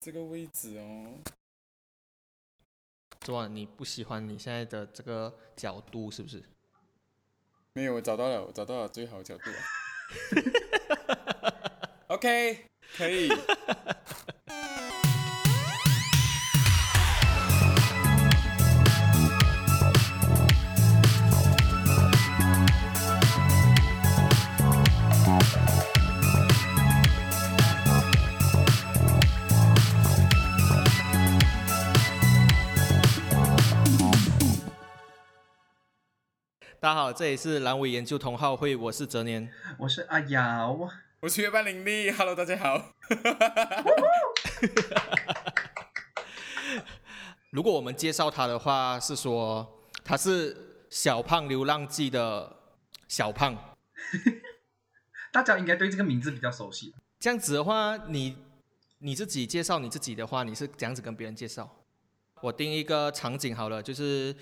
这个位置哦。昨晚你不喜欢你现在的这个角度是不是？没有，我找到了，我找到了最好的角度了。OK，可以。大家好，这里是阑尾研究同好会，我是哲年。我是阿瑶，我是月半林丽，Hello，大家好。如果我们介绍他的话，是说他是小胖流浪记的小胖。大家应该对这个名字比较熟悉。这样子的话，你你自己介绍你自己的话，你是这样子跟别人介绍？我定一个场景好了，就是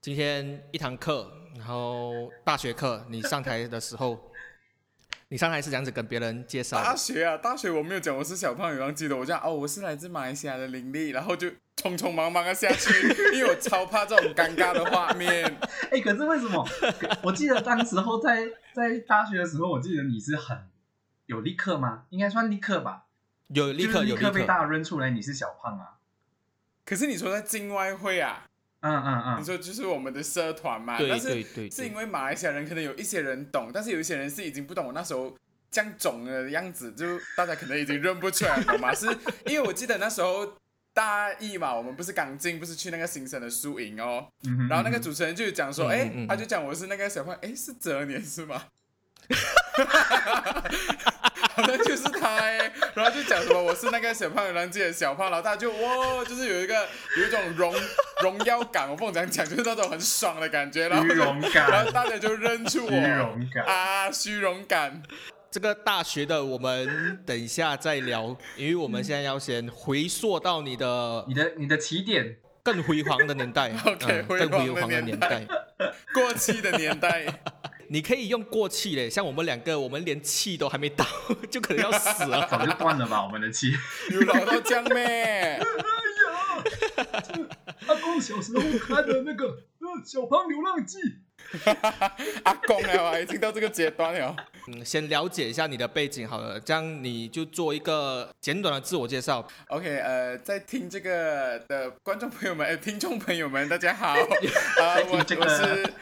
今天一堂课，然后大学课，你上台的时候，你上台是这样子跟别人介绍大学啊，大学我没有讲我是小胖你忘记得，我讲哦，我是来自马来西亚的林立，然后就匆匆忙忙的下去，因为我超怕这种尴尬的画面。哎，可是为什么？我记得当时候在在大学的时候，我记得你是很有立刻吗？应该算立刻吧。有立刻立有立刻，刻被大家认出来你是小胖啊。可是你说在境外会啊，嗯嗯嗯，你说就是我们的社团嘛，对但是对对对。是因为马来西亚人可能有一些人懂，但是有一些人是已经不懂我那时候这样肿的样子，就大家可能已经认不出来，了嘛？是因为我记得那时候大一嘛，我们不是刚进，不是去那个新生的宿营哦，嗯然后那个主持人就讲说，哎、嗯嗯嗯。他就讲我是那个小胖，哎，是哲年是吗？好像就是他哎，然后就讲什么我是那个小胖流浪记的小胖，然后大家就哇，就是有一个有一种荣荣耀感，我不懂怎样讲，就是那种很爽的感觉，然后荣然感后，大家就认出我虚荣感。啊，虚荣感。这个大学的我们等一下再聊，因为我们现在要先回溯到你的你的你的起点，更辉煌的年代 OK，嗯更辉辉煌的年年代代。过气的年代，你可以用过气嘞，像我们两个，我们连气都还没到，就可能要死了。早就断了吧？我们的气。有老到这样咩？阿公小时候看的那个呃《小胖流浪记》，阿公了啊，已经到这个阶段了。嗯，先了解一下你的背景好了，这样你就做一个简短的自我介绍。OK，呃，在听这个的观众朋友们、呃、听众朋友们，大家好，啊、我我是。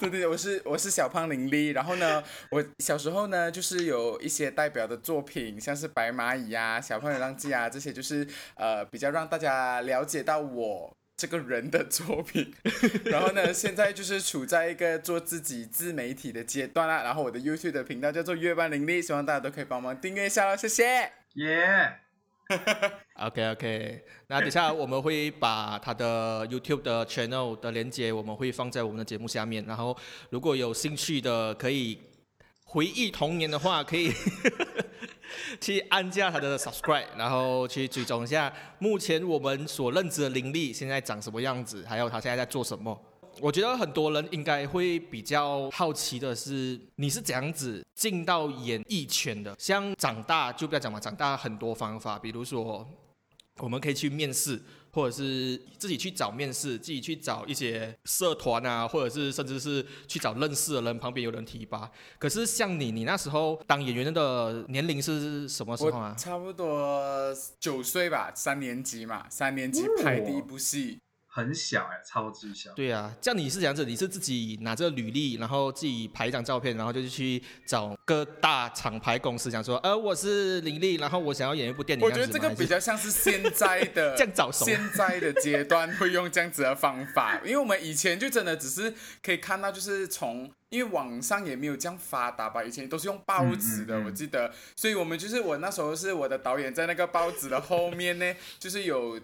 对对，对我是我是小胖林立，然后呢，我小时候呢，就是有一些代表的作品，像是白蚂蚁啊、小胖流浪记啊这些，就是呃比较让大家了解到我这个人的作品。然后呢，现在就是处在一个做自己自媒体的阶段啦。然后我的 YouTube 的频道叫做月半林立，希望大家都可以帮忙订阅一下喽，谢谢。耶！OK OK，那等下我们会把他的 YouTube 的 channel 的连接，我们会放在我们的节目下面。然后如果有兴趣的，可以回忆童年的话，可以 去按下他的 subscribe，然后去追踪一下目前我们所认知的灵力现在长什么样子，还有他现在在做什么。我觉得很多人应该会比较好奇的是，你是怎样子进到演艺圈的？像长大就不要讲嘛，长大很多方法，比如说我们可以去面试，或者是自己去找面试，自己去找一些社团啊，或者是甚至是去找认识的人，旁边有人提拔。可是像你，你那时候当演员的年龄是什么时候啊？差不多九岁吧，三年级嘛，三年级拍第一部戏。很小哎，超级小。对啊，这样你是这样子，你是自己拿着履历，然后自己拍一张照片，然后就去找各大厂牌公司，讲说，呃，我是林立，然后我想要演一部电影。我觉得这个比较像是现在的 这样找现在的阶段会用这样子的方法，因为我们以前就真的只是可以看到，就是从因为网上也没有这样发达吧，以前都是用报纸的，嗯嗯嗯我记得，所以我们就是我那时候是我的导演在那个报纸的后面呢，就是有。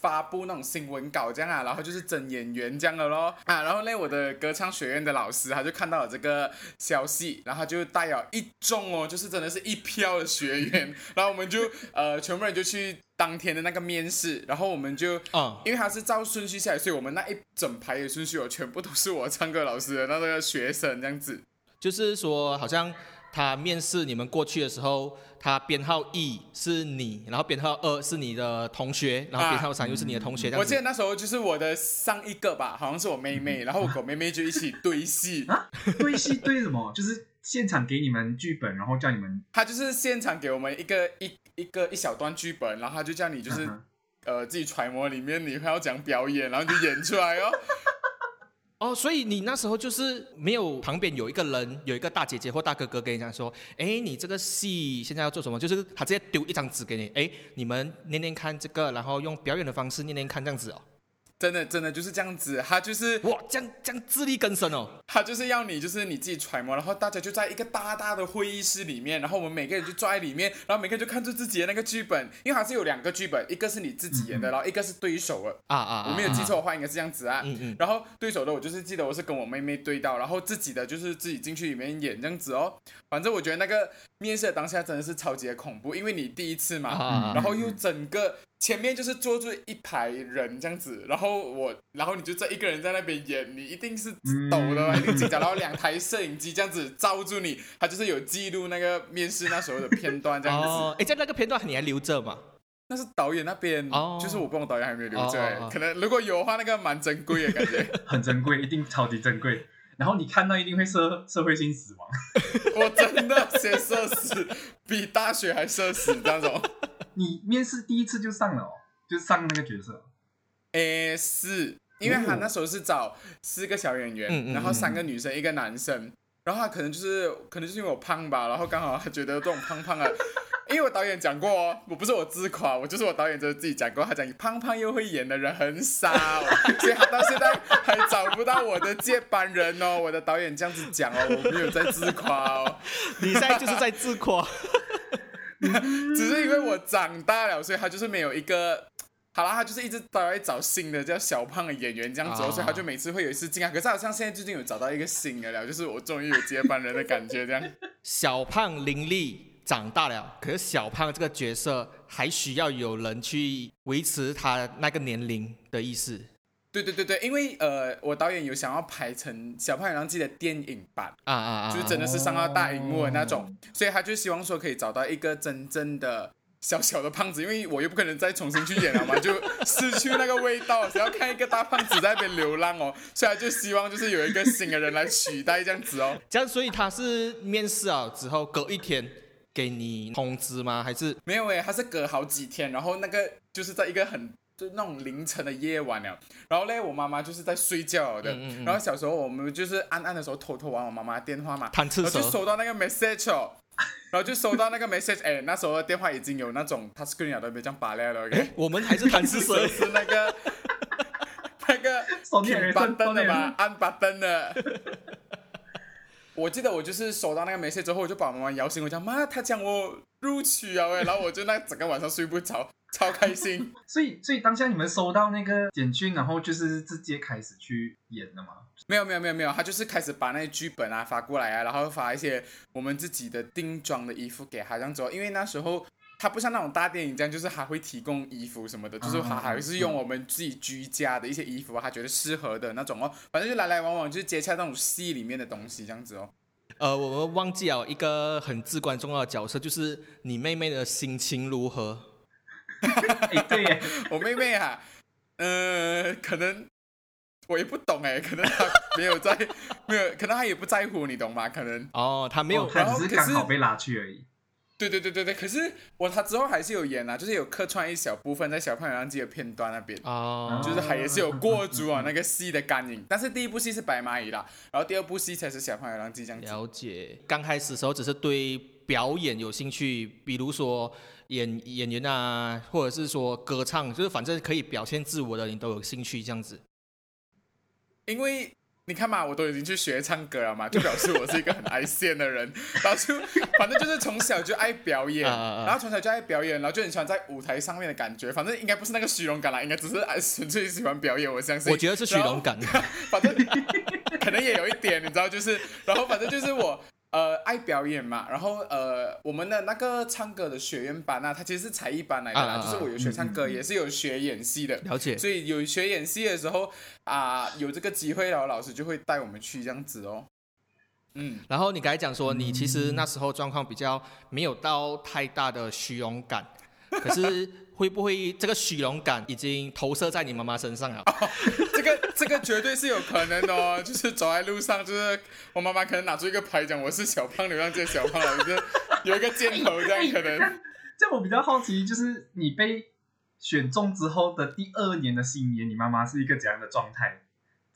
发布那种新闻稿这样啊，然后就是真演员这样的咯啊，然后呢，我的歌唱学院的老师他就看到了这个消息，然后他就带了一众哦，就是真的是一票的学员，然后我们就呃全部人就去当天的那个面试，然后我们就嗯，因为他是照顺序下来，所以我们那一整排的顺序哦，全部都是我唱歌老师的那个学生这样子。就是说好像他面试你们过去的时候，他编号一是你，然后编号二是你的同学，然后编号三又是你的同学。我记得那时候就是我的上一个吧，好像是我妹妹，然后我跟我妹妹就一起对戏。啊，对戏对什么？就是现场给你们剧本，然后叫你们，他就是现场给我们一个一一个一小段剧本，然后他就叫你就是嗯呃自己揣摩里面你会要讲表演，然后你就演出来哦。哦，所以你那时候就是没有旁边有一个人，有一个大姐姐或大哥哥跟你讲说，哎，你这个戏现在要做什么？就是他直接丢一张纸给你，哎，你们念念看这个，然后用表演的方式念念看这样子哦。真的真的就是这样子，他就是哇，这样这样自力更生哦。他就是要你就是你自己揣摩，然后大家就在一个大大的会议室里面，然后我们每个人就坐在里面，然后每个人就看着自己的那个剧本，因为它是有两个剧本，一个是你自己演的，然后一个是对手的。啊啊，啊我没有记错的话，应该是这样子啊。嗯嗯然后对手的我就是记得我是跟我妹妹对到，然后自己的就是自己进去里面演这样子哦。反正我觉得那个面试的当下真的是超级的恐怖，因为你第一次嘛，然后又整个前面就是坐住一排人这样子，然后我，然后你就这一个人在那边演，你一定是抖的嘛，一定紧张，然后两台摄影机这样子罩住你，他就是有记录那个面试那时候的片段这样子。哦，哎，在那个片段你还留着嘛？那是导演那边，哦就是我不懂导演还没有留着、可能如果有的话，那个蛮珍贵的感觉。很珍贵，一定超级珍贵。然后你看到一定会社社会性死亡。我真的先社死，比大学还社死那种。你面试第一次就上了哦，就上那个角色。诶，是因为他那时候是找四个小演员，嗯嗯然后三个女生，一个男生，然后他可能就是可能就是因为我胖吧，然后刚好他觉得这种胖胖的。因为我导演讲过哦，我不是我自夸，我就是我导演就是自己讲过，他讲胖胖又会演的人很少，所以他到现在还找不到我的接班人哦。我的导演这样子讲哦，我没有在自夸哦。你现在就是在自夸。只是因为我长大了，所以他就是没有一个。好啦，他就是一直都在找新的叫小胖的演员这样子、所以他就每次会有一次进来。可是好像现在最近有找到一个新的了，就是我终于有接班人的感觉这样。小胖林立长大了，可是小胖这个角色还需要有人去维持他那个年龄的意思。对对对对，因为呃，我导演有想要拍成《小胖与狼记》的电影版，啊啊啊！就是真的是上到大荧幕的那种，所以他就希望说可以找到一个真正的小小的胖子，因为我又不可能再重新去演了嘛，就失去那个味道，只要看一个大胖子在那边流浪哦，所以他就希望就是有一个新的人来取代这样子哦。这样，所以他是面试啊之后隔一天给你通知吗？还是没有诶，他是隔好几天，然后那个就是在一个很就那种凌晨的夜晚了，然后嘞，我妈妈就是在睡觉的，嗯嗯嗯。然后小时候我们就是暗暗的时候偷偷玩我妈妈的电话嘛，贪吃蛇然后就？收到那个 message 哦，然后就收到那个 message，哎，那时候的电话已经有那种 touchscreen 了，都没这样拔了了，OK，我们还是贪吃蛇是那个那个手电挺人生，板凳的嘛，按板灯的。我记得我就是收到那个 message 之后，我就把我妈妈摇醒，我讲妈，她讲我录取了哎，然后我就那整个晚上睡不着，超开心。所以，所以当下你们收到那个简讯，然后就是直接开始去演了吗？没有没有没有没有，他就是开始把那些剧本啊发过来啊，然后发一些我们自己的定妆的衣服给他这样子哦，因为那时候他不像那种大电影这样，就是还会提供衣服什么的，就是他还是用我们自己居家的一些衣服啊，他觉得适合的那种哦，反正就来来往往就是接洽那种戏里面的东西这样子哦。呃，我们忘记了一个很至关重要的角色，就是你妹妹的心情如何？哎，对耶，我妹妹啊，呃，可能我也不懂哎，可能她没有在，没有，可能她也不在乎，你懂吗？可能。哦，她没有哦只是刚好被拉去而已。对对对对对，可是我他之后还是有演啊，就是有客串一小部分在小胖流浪记的片段那边，哦，就是还也是有过足啊那个戏的干瘾。但是第一部戏是白蚂蚁啦，然后第二部戏才是小胖流浪记这样子。了解。刚开始的时候只是对表演有兴趣，比如说演演员啊，或者是说歌唱，就是反正可以表现自我的，你都有兴趣这样子。因为你看嘛，我都已经去学唱歌了嘛，就表示我是一个很爱现的人，然后就反正就是从小就爱表演，然后从小就爱表演，然后就很喜欢在舞台上面的感觉。反正应该不是那个虚荣感啦，应该只是爱纯粹喜欢表演，我相信。我觉得是虚荣感。反正 可能也有一点，你知道，就是，然后反正就是我呃爱表演嘛，然后呃我们的那个唱歌的学院班啊，它其实是才艺班来的啦，啊啊啊就是我有学唱歌，也是有学演戏的。了解。所以有学演戏的时候啊、有这个机会，然后老师就会带我们去这样子哦。嗯，然后你刚才讲说，你其实那时候状况比较没有到太大的虚荣感，可是会不会这个虚荣感已经投射在你妈妈身上了？这个这个绝对是有可能的哦，就是走在路上，就是我妈妈可能拿出一个牌讲我是小胖流浪记的小胖了，就是有一个箭头这样可能。这样我比较好奇，就是你被选中之后的第二年的新年，你妈妈是一个怎样的状态？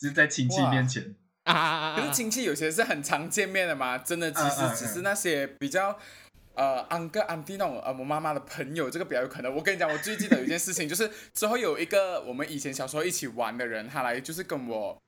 就是在亲戚面前，啊！可是亲戚有些是很常见面的嘛，真的其实只是那些比较。呃，安哥、安迪那种呃，我妈妈的朋友，这个比较有可能。我跟你讲，我最记得有一件事情，就是之后有一个我们以前小时候一起玩的人，他来就是跟我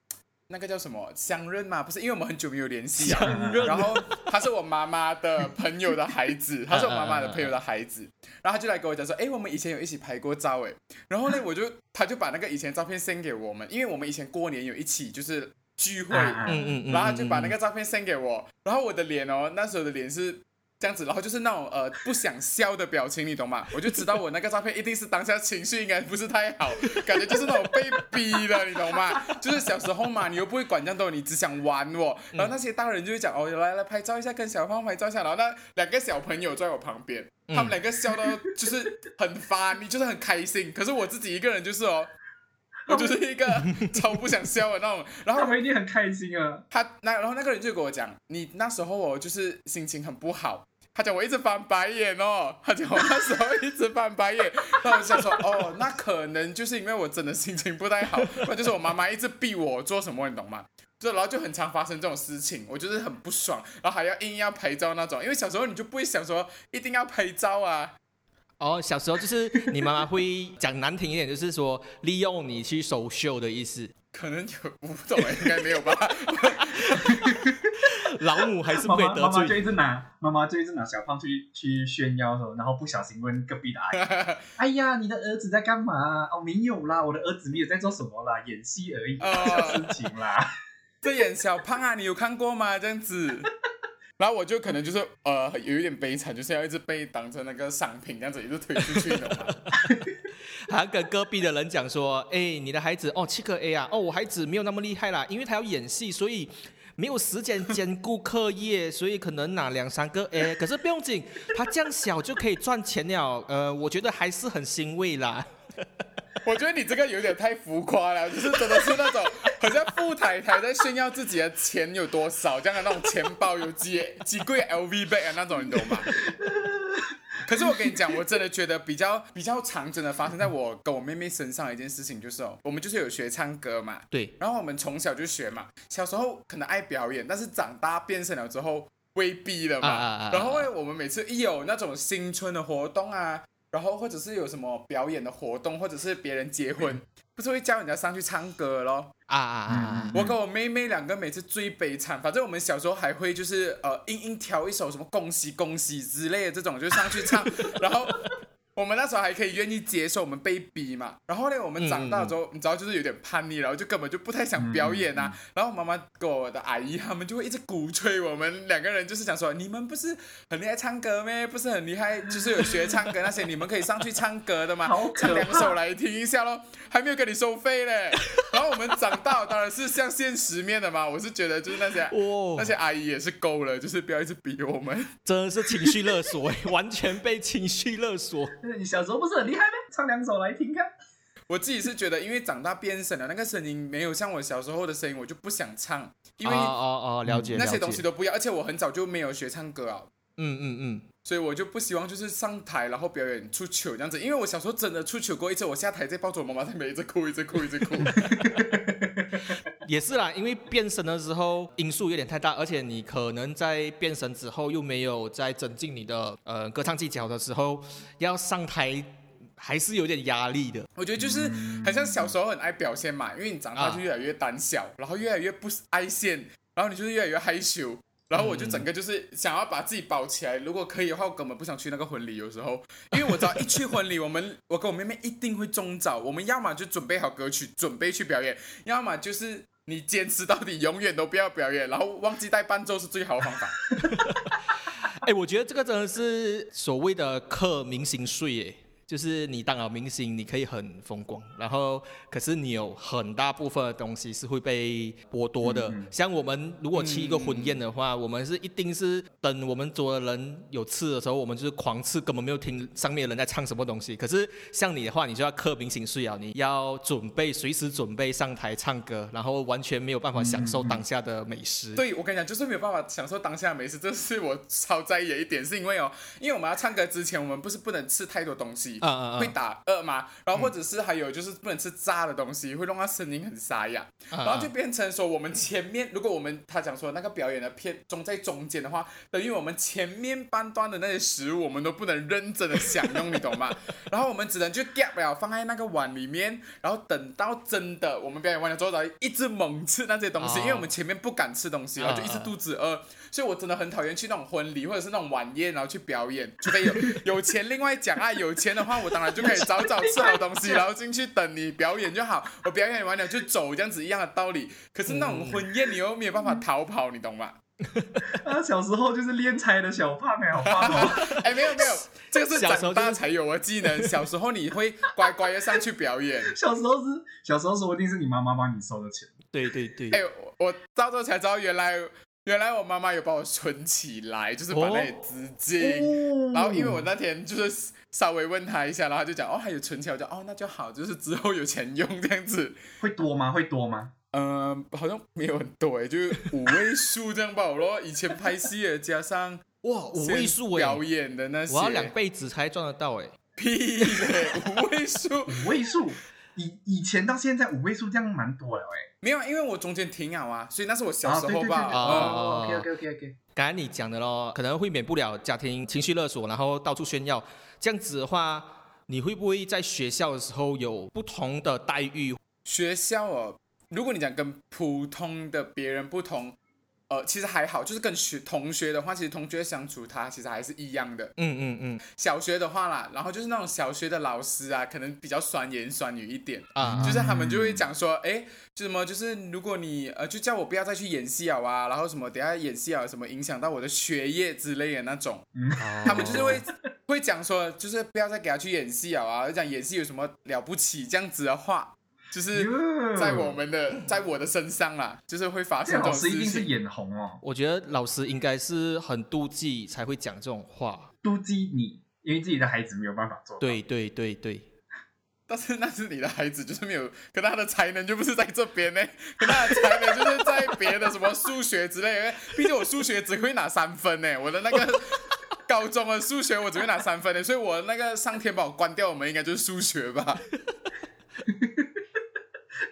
那个叫什么相认嘛，不是，因为我们很久没有联系啊。相认然后他是我妈妈的朋友的孩子，他是我妈妈的朋友的孩子，然后他就来跟我讲说，哎，我们以前有一起拍过照，哎，然后呢，我就他就把那个以前照片 send 给我们，因为我们以前过年有一起就是聚会，啊嗯嗯嗯，然后他就把那个照片 send 给我，然后我的脸哦，那时候的脸是这样子，然后就是那种呃不想笑的表情，你懂吗？我就知道我那个照片一定是当下情绪应该不是太好，感觉就是那种被逼的，你懂吗？就是小时候嘛，你又不会管这样多，你只想玩我。然后那些大人就会讲哦，来来拍照一下，跟小胖拍照一下。然后那两个小朋友在我旁边，他们两个笑到就是很发，你就是很开心。可是我自己一个人就是哦。我就是一个超不想笑的那种，然后他们一定很开心啊！他那然后那个人就跟我讲，你那时候我就是心情很不好。他讲我一直翻白眼哦，他讲我那时候一直翻白眼，那我想说哦，那可能就是因为我真的心情不太好，那就是我妈妈一直逼我做什么，你懂吗？就然后就很常发生这种事情，我就是很不爽，然后还要硬要拍照那种，因为小时候你就不会想说一定要拍照啊，哦，小时候就是你妈妈会讲难听一点，就是说利用你去收秀的意思。可能有我不懂，应该没有吧？老母还是不妈可以得罪妈妈就。一直拿妈妈就一直拿小胖去去炫耀说，然后不小心问隔壁的阿姨：“ 哎呀，你的儿子在干嘛？”哦，没有啦，我的儿子没有在做什么啦，演戏而已，哦小事情啦。在演小胖啊，你有看过吗？这样子，然后我就可能就是呃有一点悲惨，就是要一直被当成那个商品这样子一直推出去，你懂吗？还跟隔壁的人讲说：“哎，你的孩子哦，七个 A 啊，哦，我孩子没有那么厉害啦，因为他要演戏，所以没有时间兼顾课业，所以可能拿两三个 A。可是不用紧，他这样小就可以赚钱了。呃，我觉得还是很欣慰啦。我觉得你这个有点太浮夸了，就是真的是那种好像富太太在炫耀自己的钱有多少，这样的那种钱包有几 几柜 LV bag 啊那种，你懂吗？可是我跟你讲，我真的觉得比较比较常真的发生在我跟我妹妹身上的一件事情，就是哦，我们就是有学唱歌嘛，对，然后我们从小就学嘛，小时候可能爱表演，但是长大变身了之后威逼了嘛。啊啊啊啊然后呢，我们每次一有那种新春的活动啊，然后或者是有什么表演的活动，或者是别人结婚，不是会叫人家上去唱歌咯。啊啊啊啊！我跟我妹妹两个每次最悲惨，反正我们小时候还会就是呃硬硬挑一首什么恭喜恭喜之类的这种就上去唱，然后我们那时候还可以愿意接受我们被逼嘛。然后呢，我们长大之后，你知道就是有点叛逆，然后就根本就不太想表演啊。然后妈妈跟我的阿姨他们就会一直鼓吹我们两个人，就是讲说你们不是很厉害唱歌咩？不是很厉害，就是有学唱歌那些，你们可以上去唱歌的吗 好？可怕唱两首来听一下咯，还没有给你收费嘞。然后我们长大当然是向现实面的嘛，我是觉得就是那些。哇 那，些阿姨也是够了，就是不要一直逼我们。真的是情绪勒索，哎 完全被情绪勒索。你小时候不是很厉害吗？唱两首来听看。我自己是觉得，因为长大变声了，那个声音没有像我小时候的声音，我就不想唱，因为哦哦哦，了解那些。东西都不要，而且我很早就没有学唱歌啊，嗯嗯嗯，所以我就不希望就是上台然后表演出糗这样子，因为我小时候真的出糗过一次，我下台再抱着我妈妈在那边一直哭，一直哭，一直哭。也是啦，因为变声的时候因素有点太大，而且你可能在变声之后又没有在增进你的呃歌唱技巧的时候，要上台还是有点压力的。我觉得就是很像小时候很爱表现嘛，因为你长大就越来越胆小，然后越来越不爱现，然后你就是越来越害羞。然后我就整个就是想要把自己包起来，如果可以的话，我根本不想去那个婚礼。有时候，因为我知道一去婚礼，我们我跟我妹妹一定会中招。我们要么就准备好歌曲，准备去表演；要么就是你坚持到底，永远都不要表演，然后忘记带伴奏是最好的方法。哎，我觉得这个真的是所谓的刻明星税，哎，就是你当了明星，你可以很风光，然后可是你有很大部分的东西是会被剥夺的。像我们如果去一个婚宴的话，我们是一定是等我们桌的人有吃的时候，我们就是狂吃，根本没有听上面的人在唱什么东西。可是像你的话，你就要刻明星睡啊，你要准备随时准备上台唱歌，然后完全没有办法享受当下的美食。对，我跟你讲，就是没有办法享受当下的美食，这是我超在意的一点，是因为哦，因为我们要唱歌之前，我们不是不能吃太多东西，啊会打饿嘛，然后或者是还有就是不能吃炸的东西，会弄到声音很沙哑，啊然后就变成说我们前面，如果我们他讲说那个表演的片中在中间的话，等于我们前面半段的那些食物我们都不能认真的享用，你懂吗？然后我们只能就 gap 了，放在那个碗里面，然后等到真的我们表演完了之后，然后一直猛吃那些东西，哦。因为我们前面不敢吃东西，然后就一直肚子饿。所以我真的很讨厌去那种婚礼或者是那种晚宴，然后去表演，除非有 有钱另外讲啊，有钱的话我当然就可以早早吃好东西，然后进去等你表演就好，我表演完了就走，这样子一样的道理。可是那种婚宴你又没有办法逃跑，你懂吗？啊，小时候就是练财的小胖哎，好胖哦！哎，没有没有，这个是长大才有的技能，小时候你会乖乖的上去表演。小时候是小时候说不定是你妈妈帮你收的钱，对对对，哎，我我到时候才知道原来原来我妈妈有把我存起来，就是把那些资金。哦然后因为我那天就是稍微问他一下，然后他就讲哦还有存钱，我就哦那就好，就是之后有钱用这样子。会多吗？会多吗？嗯、好像没有很多诶，就是五位数这样吧。我说以前拍戏的加上哇，五位数哎表，演的那些，我要两辈子才赚得到哎。屁嘞，五位数五位数，以以前到现在五位数这样蛮多了哎。没有啊，因为我中间停了啊，所以那是我小时候吧。哦，OK OK OK OK，刚才你讲的咯，可能会免不了家庭情绪勒索，然后到处炫耀，这样子的话，你会不会在学校的时候有不同的待遇？学校哦，如果你讲跟普通的别人不同，呃，其实还好，就是跟学同学的话，其实同学相处他其实还是一样的。嗯嗯嗯。小学的话啦，然后就是那种小学的老师啊，可能比较酸言酸语一点，啊就是他们就会讲说，哎，就什么就是如果你呃就叫我不要再去演戏了啊，然后什么等下演戏啊什么影响到我的学业之类的那种，哦 他们就是会会讲说，就是不要再给他去演戏了啊，讲演戏有什么了不起这样子的话，就是在我们的在我的身上啦，就是会发这生这种事老师一定是。眼红哦，我觉得老师应该是很妒忌才会讲这种话。妒忌你，因为自己的孩子没有办法做到。对对对对，但是那是你的孩子，就是没有，可他的才能就不是在这边呢，可他的才能就是在别的什么数学之类的。毕竟我数学只会拿三分呢，我的那个 高中的数学我只会拿三分呢，所以我那个上天把我关掉，我们应该就是数学吧。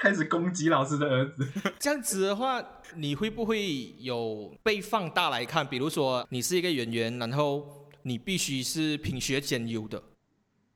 开始攻击老师的儿子。这样子的话，你会不会有被放大来看？比如说你是一个演员，然后你必须是品学兼优的，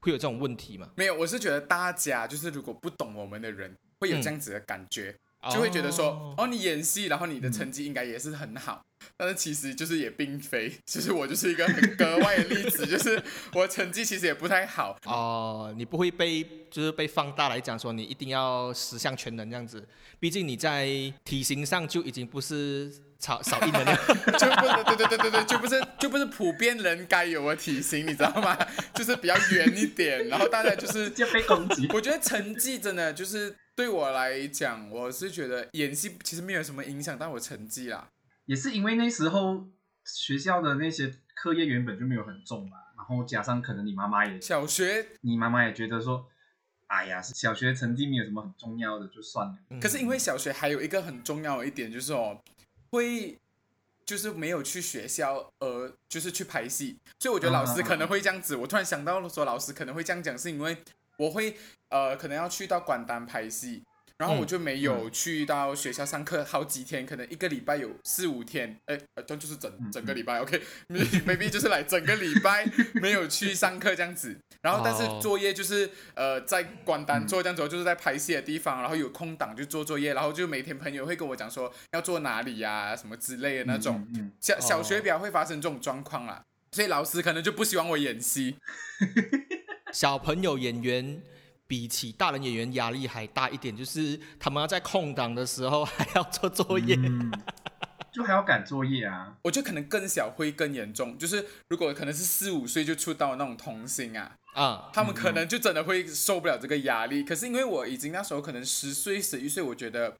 会有这种问题吗？没有，我是觉得大家就是如果不懂我们的人，会有这样子的感觉。就会觉得说，哦哦，你演戏，然后你的成绩应该也是很好，但是其实就是也并非，其实我就是一个很格外的例子，就是我成绩其实也不太好，哦，你不会被就是被放大来讲说你一定要十项全能这样子，毕竟你在体型上就已经不是少少一能了。就不是对对对对对，就不是就不是普遍人该有的体型，你知道吗？就是比较圆一点，然后大家就是就被攻击。我觉得成绩真的就是对我来讲，我是觉得演戏其实没有什么影响到我成绩啦。也是因为那时候学校的那些课业原本就没有很重嘛，然后加上可能你妈妈也，小学，你妈妈也觉得说，哎呀，小学成绩没有什么很重要的，就算了。可是因为小学还有一个很重要的一点就是哦，会就是没有去学校，而就是去拍戏，所以我觉得老师可能会这样子。我突然想到说，老师可能会这样讲，是因为我会呃可能要去到关丹拍戏。然后我就没有去到学校上课好几天，可能一个礼拜有四五天，哎，呃这就是整整个礼拜，OK，maybe 就是来整个礼拜没有去上课这样子。然后但是哦作业就是呃在关丹嗯做这样子，就是在拍戏的地方，然后有空档就做作业，然后就每天朋友会跟我讲说要做哪里呀、什么之类的那种。小小学哦比较会发生这种状况啦，所以老师可能就不希望我演戏。小朋友演员比起大人演员压力还大一点，就是他们要在空档的时候还要做作业。嗯就还要赶作业啊。我觉得可能更小会更严重，就是如果可能是四五岁就出道的那种童星啊，啊，他们可能就真的会受不了这个压力。可是因为我已经那时候可能十岁、十一岁，我觉得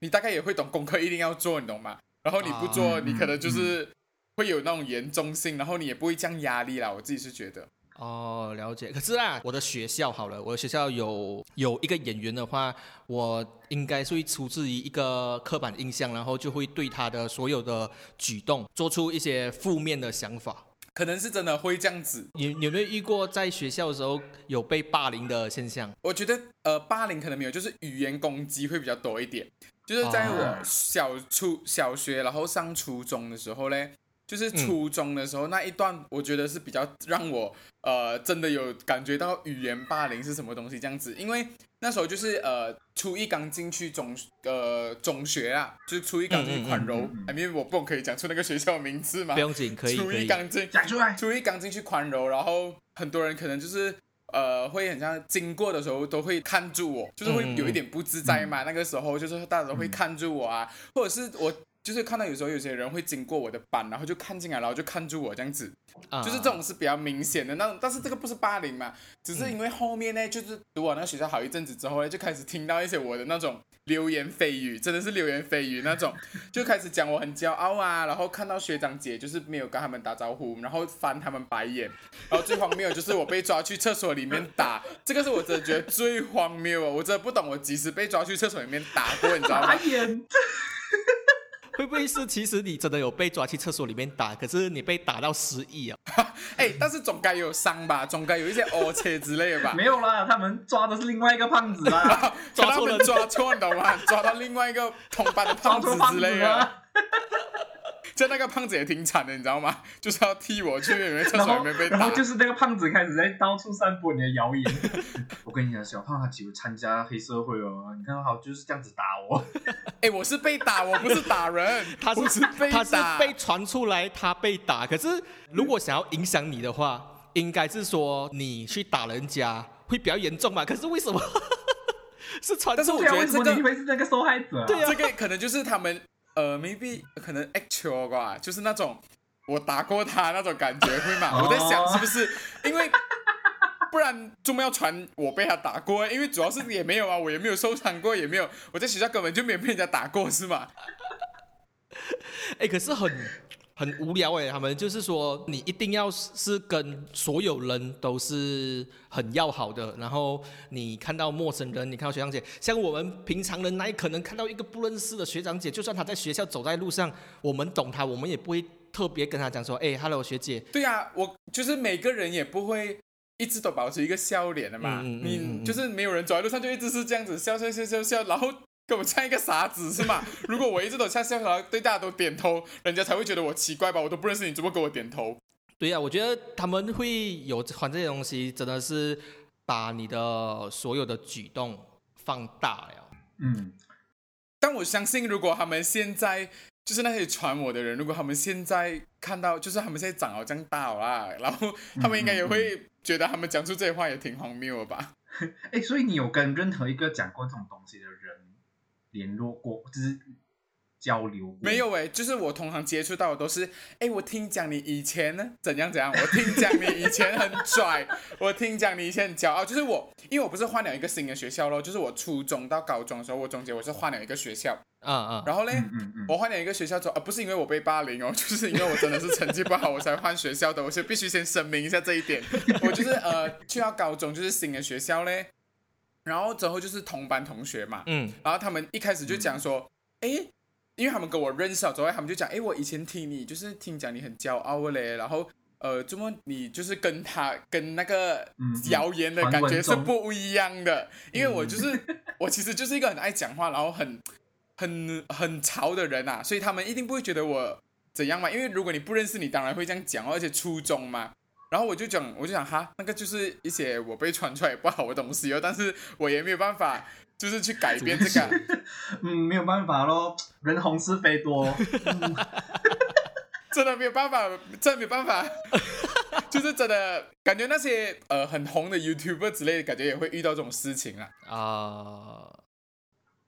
你大概也会懂功课一定要做，你懂吗？然后你不做，啊你可能就是会有那种严重性，然后你也不会这样压力啦。我自己是觉得，哦，了解。可是啊，我的学校好了，我的学校有有一个演员的话，我应该是会出自于一个刻板印象，然后就会对他的所有的举动做出一些负面的想法。可能是真的会这样子。你你有没有遇过在学校的时候有被霸凌的现象？我觉得呃，霸凌可能没有，就是语言攻击会比较多一点。就是在我哦小初小学，然后上初中的时候嘞，就是初中的时候、那一段，我觉得是比较让我呃真的有感觉到语言霸凌是什么东西这样子，因为那时候就是呃初一刚进去中呃中学啊，就是初一刚进去宽柔，嗯嗯嗯嗯哎，因为我不可以讲出那个学校的名字嘛。不，用紧，可以初。一刚进讲出来，初一刚进去宽柔，然后很多人可能就是呃会很像经过的时候都会看住我，就是会有一点不自在嘛。那个时候就是大家都会看住我啊，或者是我就是看到有时候有些人会经过我的班，然后就看进来，然后就看住我这样子，啊就是这种是比较明显的那种。但是这个不是霸凌嘛，只是因为后面呢，就是读完那个学校好一阵子之后呢，就开始听到一些我的那种流言蜚语，真的是流言蜚语那种，就开始讲我很骄傲啊，然后看到学长姐就是没有跟他们打招呼，然后翻他们白眼，然后最荒谬的就是我被抓去厕所里面打，这个是我真的觉得最荒谬啊，我真的不懂我几时被抓去厕所里面打过，你知道吗白？眼，会不会是其实你真的有被抓去厕所里面打，可是你被打到失忆啊？哎，但是总该有伤吧，总该有一些凹切之类的吧。没有啦，他们抓的是另外一个胖子啦，可能他们抓错，你懂吗？抓到另外一个同班的 胖子之类的，了。就那个胖子也挺惨的，你知道吗？就是要踢我去里面厕所里面被，打然后。就是那个胖子开始在到处散播你的谣言。我跟你讲，小胖他只会参加黑社会哦，你看好就是这样子打我。哎，我是被打，我不是打人，他是是被他是打。被传出来他被打，可是如果想要影响你的话，应该是说你去打人家会比较严重嘛？可是为什么是传出对啊，但是我觉得为什么这个你会是那个受害者、啊？对啊这个可能就是他们呃，maybe 可能 actual 吧，就是那种我打过他那种感觉会吗？我在想哦是不是因为不然怎么要传我被他打过？因为主要是也没有啊，我也没有受伤过，也没有我在学校根本就没有被人家打过，是吗？哎，可是很很无聊哎，他们就是说你一定要是跟所有人都是很要好的，然后你看到陌生人，你看到学长姐，像我们平常人哪有可能看到一个不认识的学长姐，就算他在学校走在路上，我们懂他，我们也不会特别跟他讲说，哎，hello 学姐，对呀、我就是每个人也不会一直都保持一个笑脸的嘛。你嗯就是没有人走在路上就一直是这样子笑笑笑笑笑，然后跟我像一个傻子是吗？如果我一直都笑笑，然后对大家都点头，人家才会觉得我奇怪吧？我都不认识你，怎么给我点头？对呀、我觉得他们会有传这些东西，真的是把你的所有的举动放大了。嗯，但我相信，如果他们现在就是那些传我的人，如果他们现在看到，就是他们现在长好这样大了啦，然后他们应该也会觉得他们讲出这些话也挺荒谬的吧？哎，所以你有跟任何一个讲过这种东西的人联络过，就是交流过？没有诶，就是我通常接触到的都是，哎，我听讲你以前呢怎样怎样，我听讲你以前很拽，我听讲你以前很骄傲，就是我，因为我不是换了一个新的学校咯，就是我初中到高中的时候，我中间我是换了一个学校，啊啊，然后嘞。嗯嗯嗯，我换了一个学校之后，啊，不是因为我被霸凌哦，就是因为我真的是成绩不好，我才换学校的。我是必须先声明一下这一点。我就是呃，去到高中就是新的学校嘞，然后之后就是同班同学嘛，嗯然后他们一开始就讲说，哎、因为他们跟我认识了之后，他们就讲，哎，我以前听你就是听讲你很骄傲嘞，然后呃，怎么你就是跟他跟那个谣言的感觉是不一样的，因为我就是 我其实就是一个很爱讲话，然后很很很潮的人啊，所以他们一定不会觉得我怎样嘛，因为如果你不认识你，当然会这样讲哦，而且初中嘛。然后我就讲，我就想哈，那个就是一些我被传出来不好的东西哦，但是我也没有办法，就是去改变这个。嗯，没有办法咯，人红是非多。真的没有办法，真的没有办法，就是真的感觉那些呃很红的 YouTuber 之类的，感觉也会遇到这种事情啊。啊、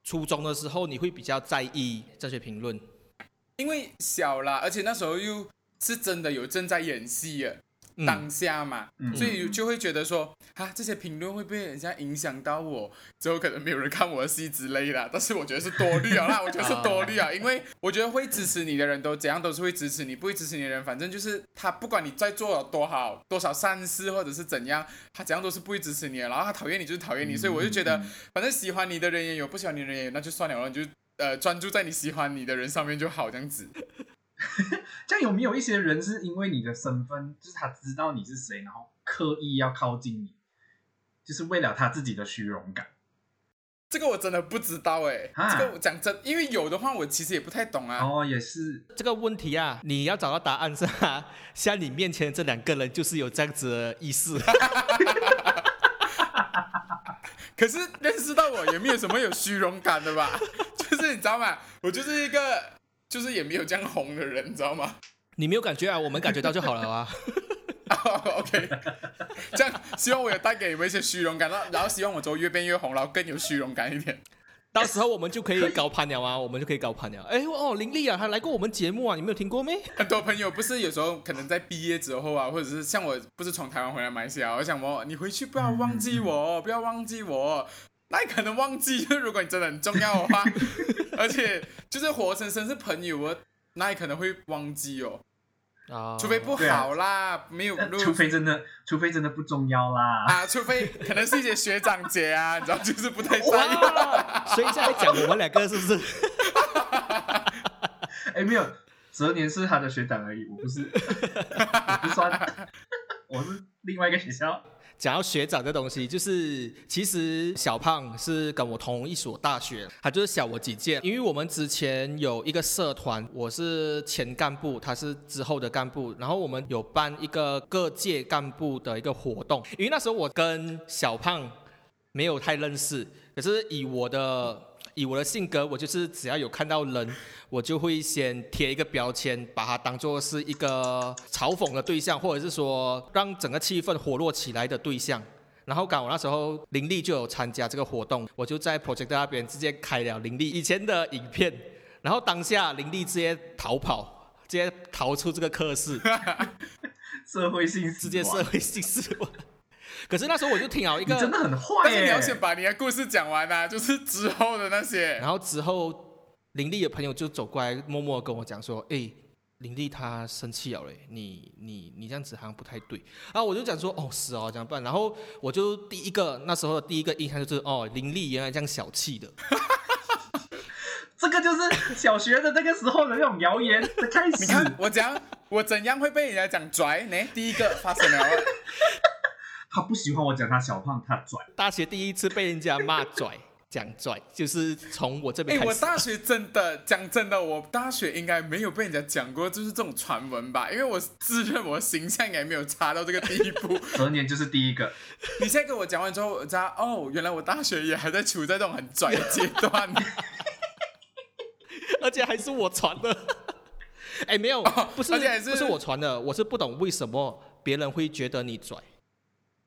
初中的时候你会比较在意这些评论，因为小啦，而且那时候又是真的有正在演戏啊，嗯当下嘛，嗯所以就会觉得说，啊，这些评论会不会人家影响到我？之后可能没有人看我的戏之类的。但是我觉得是多虑啊那，我觉得是多虑啊，因为我觉得会支持你的人都怎样都是会支持你，不会支持你的人，反正就是他不管你在做多好多少善事或者是怎样，他怎样都是不会支持你的。然后他讨厌你就是讨厌你，所以我就觉得，反正喜欢你的人也有，不喜欢你的人也有，那就算了，然后你就呃专注在你喜欢你的人上面就好，这样子。这样有没有一些人是因为你的身份，就是他知道你是谁，然后刻意要靠近你，就是为了他自己的虚荣感？这个我真的不知道哎、啊这个我讲真，因为有的话我其实也不太懂啊。哦，也是，这个问题啊，你要找到答案是吧？像你面前这两个人就是有这样子的意思。可是认识到我也没有什么有虚荣感的吧？就是你知道吗？我就是一个就是也没有这样红的人，你知道吗、你没有感觉啊，我们感觉到就好了啊。哦 OK，这样希望我也带给你们一些虚荣感，然后然后希望我之后越变越红，然后更有虚荣感一点。到时候我们就可以搞攀了啊，我们就可以搞攀了。哎哦，林丽啊，她来过我们节目啊，你没有听过没？很多朋友不是有时候可能在毕业之后啊，或者是像我不是从台湾回来马来西亚，我想我你回去不要忘记我，不要忘记我。那你可能忘记，就是如果你真的很重要的话，而且就是活生生是朋友哦，那也可能会忘记哦，啊，除非不好啦，没有呃录除非真的，除非真的不重要啦。啊，除非可能是一些学长姐啊，你知道，就是不太在意。哇，所以现在讲我们两个是不是？哎，没有，哲年是他的学长而已，我不是，我不算，我是另外一个学校。讲到学长这东西，就是其实小胖是跟我同一所大学，他就是小我几届。因为我们之前有一个社团，我是前干部，他是之后的干部，然后我们有办一个各界干部的一个活动。因为那时候我跟小胖没有太认识，可是以我的以我的性格，我就是只要有看到人，我就会先贴一个标签，把它当做是一个嘲讽的对象，或者是说让整个气氛活络起来的对象。然后刚好那时候林立就有参加这个活动，我就在 project 那边直接开了林立以前的影片，然后当下林立直接逃跑，直接逃出这个课室，社会性死直接社会性死亡。可是那时候我就听了一个，你真的很坏耶！但是你要先把你的故事讲完啊，就是之后的那些。然后之后，林丽的朋友就走过来，默默跟我讲说：“哎，林丽她生气了嘞，你你你这样子好像不太对。”然后我就讲说：“哦，是哦，怎么办？”然后我就第一个那时候的第一个印象就是：哦，林丽原来这样小气的。这个就是小学的那个时候的那种谣言的开始。你看我怎样，我怎样会被人家讲拽呢？第一个发生了，他不喜欢我讲他小胖，他拽。大学第一次被人家骂拽，讲拽，就是从我这哎、边开始。我大学真的讲真的，我大学应该没有被人家讲过，就是这种传闻吧，因为我自认我形象也没有差到这个地步。何年就是第一个，你现在跟我讲完之后，我知道哦，原来我大学也还在处在这种很拽的阶段。而且还是我传的。哎，没有，不是，而且还是不是我传的，我是不懂为什么别人会觉得你拽，